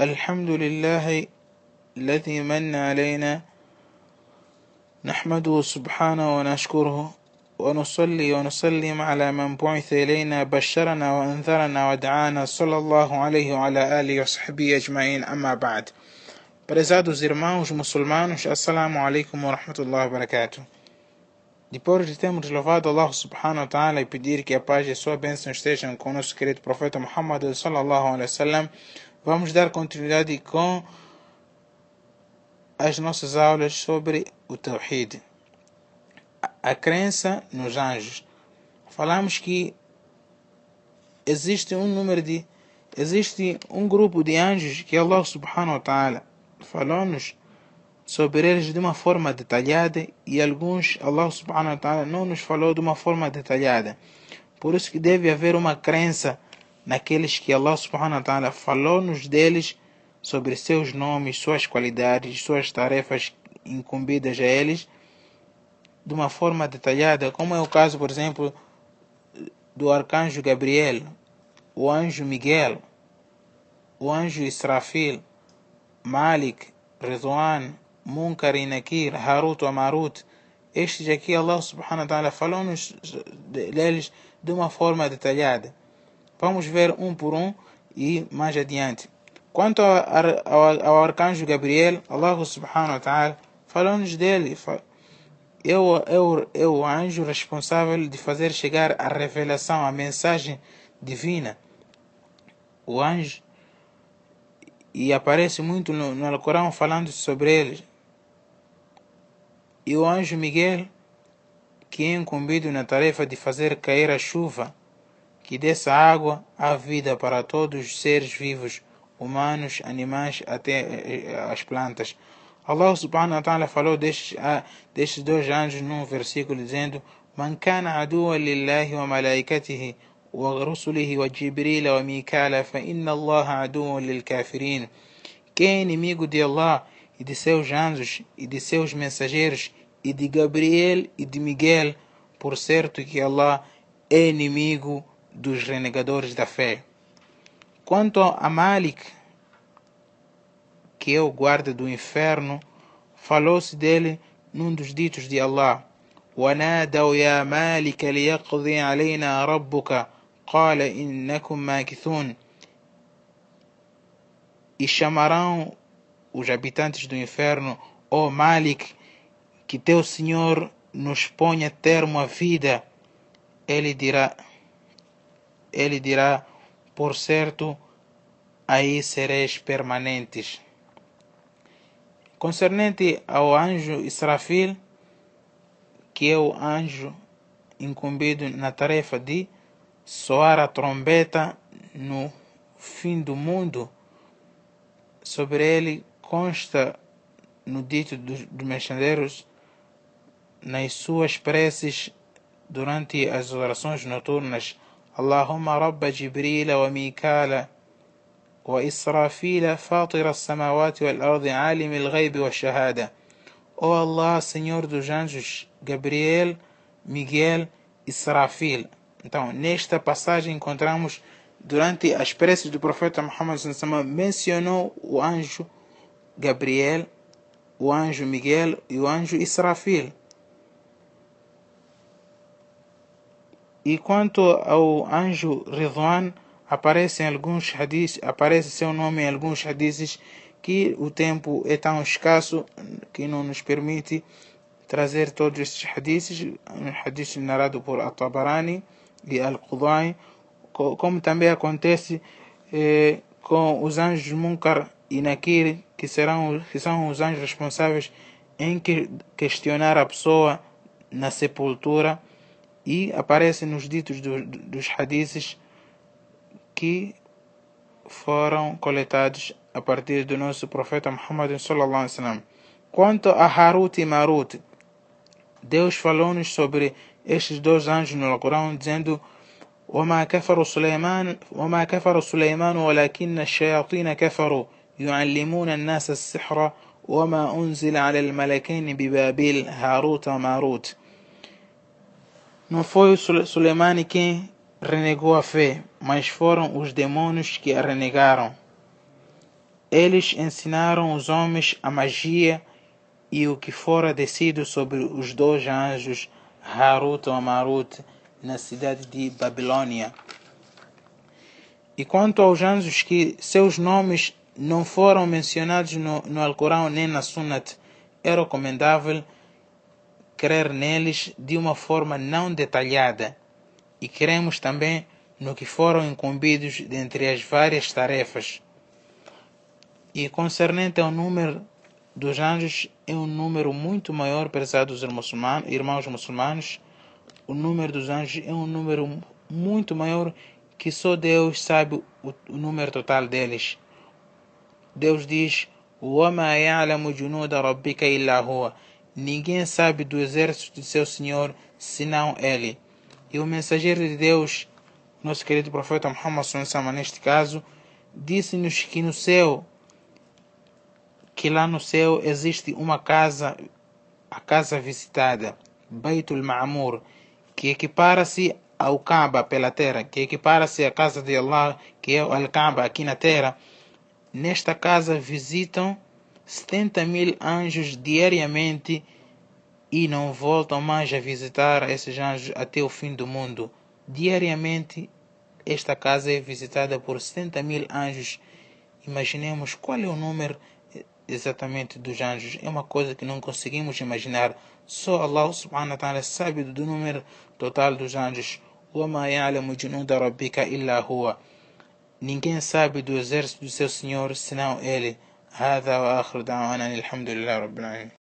الحمد لله الذي من علينا. نحمده سبحانه ونشكره ونصلي ونسلم على من بعث إلينا بشرنا وأنذرنا ودعانا. صلى الله عليه وعلى آله وصحبه أجمعين. أما بعد. برزادو زرماوش مسلمانوش السلام عليكم ورحمة الله وبركاته Depois de termos louvado Allah subhanahu wa ta'ala e pedir que a paz e a sua bênção estejam conosco, querido profeta vamos dar continuidade com as nossas aulas sobre o Tawhid. A crença nos anjos. Falamos que existe um número de existe um grupo de anjos que Allah subhanahu wa ta'ala falou-nos sobre eles de uma forma detalhada e alguns Allah subhanahu wa ta'ala não nos falou de uma forma detalhada. Por isso que deve haver uma crença naqueles que Allah subhanahu wa ta'ala falou-nos deles sobre seus nomes, suas qualidades, suas tarefas incumbidas a eles de uma forma detalhada, como é o caso, por exemplo, do arcanjo Gabriel, o anjo Miguel, o anjo Israfil, Malik, Ridwan, Munkar e Nakir, Harut e Marut. Estes aqui Allah subhanahu wa ta'ala falou-nos deles de uma forma detalhada. Vamos ver um por um e mais adiante. Quanto ao, arcanjo Gabriel, Allah subhanahu wa ta'ala falou-nos dele. Eu, eu, eu, o anjo responsável de fazer chegar a revelação, a mensagem divina. O anjo e aparece muito no, no Alcorão falando sobre ele. E o anjo Miguel, que é incumbido na tarefa de fazer cair a chuva, que dessa água há vida para todos os seres vivos, humanos, animais, até eh, eh, as plantas. Allah subhanahu wa ta'ala falou destes, ah, destes dois anjos num versículo dizendo: Man kana aduwa lillahi wa malaikatihi wa rusulihi wa Jibril wa Mikala fa inna Allah aduwa lil kafirin. Quem é inimigo de Allah e de seus anjos e de seus mensageiros e de Gabriel e de Miguel, por certo que Allah é inimigo dos renegadores da fé. Quanto a Malik, que é o guarda do inferno, falou-se dele num dos ditos de Allah: ونادوا يا مالك ليقضي علينا ربك قال إنكم ماكثون E chamarão os habitantes do inferno, ó oh Malik, que teu Senhor nos ponha termo à vida. Ele dirá, ele dirá, por certo, aí sereis permanentes. Concernente ao anjo Israfil, que é o anjo incumbido na tarefa de soar a trombeta no fim do mundo, sobre ele consta no dito dos, dos nas suas preces durante as orações noturnas Mikala wa Israfila Fatir as-samawati wal ardi alim al-ghayb wa shahada Ó Allah, Senhor dos anjos, Gabriel, Miguel, Israfil então, nesta passagem encontramos, durante as preces do profeta Muhammad mencionou o anjo Gabriel, o anjo Miguel e o anjo Israfil. E quanto ao anjo Ridwan, aparece em alguns hadiths, aparece seu nome em alguns hadiths que o tempo é tão escasso que não nos permite trazer todos estes hadiths, um hadith narrado por At-Tabarani, de Al-Qudai, como também acontece eh, com os anjos Munkar e Nakir, que, serão, que são os anjos responsáveis em que questionar a pessoa na sepultura e aparece nos ditos do, dos hadiths que foram coletados a partir do nosso profeta Muhammad sallallahu alaihi wasallam. Quanto a Harut e Marut, Deus falou-nos sobre estes dois anjos no Alcorão dizendo وما كفر سليمان وما كفر سليمان ولكن الشياطين كفروا يعلمون الناس السحر وما أنزل على الملكين ببابل هاروت وماروت não foi Suleimani quem renegou a fé, mas foram os demônios que a renegaram. Eles ensinaram os homens a magia e o que fora descido sobre os dois anjos Harut ou Marut na cidade de Babilônia. E quanto aos anjos que seus nomes não foram mencionados no, no Alcorão nem na Sunnat, é recomendável crer neles de uma forma não detalhada e cremos também no que foram incumbidos dentre as várias tarefas. E concernente ao número dos anjos, é um número muito maior, pesados muçulmanos, irmãos muçulmanos. O número dos anjos é um número muito maior que só Deus sabe o, o número total deles. Deus diz: وَمَا يَعْلَمُ جُنُودَ رَبِّكَ إِلَّا هُوَ Ninguém sabe do exército de seu Senhor senão Ele. E o mensageiro de Deus, nosso querido profeta Muhammad neste caso, disse-nos que no céu, que lá no céu existe uma casa, a casa visitada, Baitul Ma'mur, que equipara-se ao Kaaba pela terra, que equipara-se à casa de Allah, que é o Al-Kaaba aqui na terra. Nesta casa visitam 70 mil anjos diariamente e não voltam mais a visitar esses anjos até o fim do mundo. Diariamente, esta casa é visitada por 70 mil anjos. Imaginemos qual é o número exatamente dos anjos. É uma coisa que não conseguimos imaginar. Só Allah subhanahu wa ta'ala sabe do número total dos anjos. وَمَا يَعْلَمُ جُنُودَ رَبِّكَ إِلَّا هُوَ Ninguém sabe do exército do seu Senhor senão Ele. هذا وآخر دعوانا الحمد لله رب العالمين.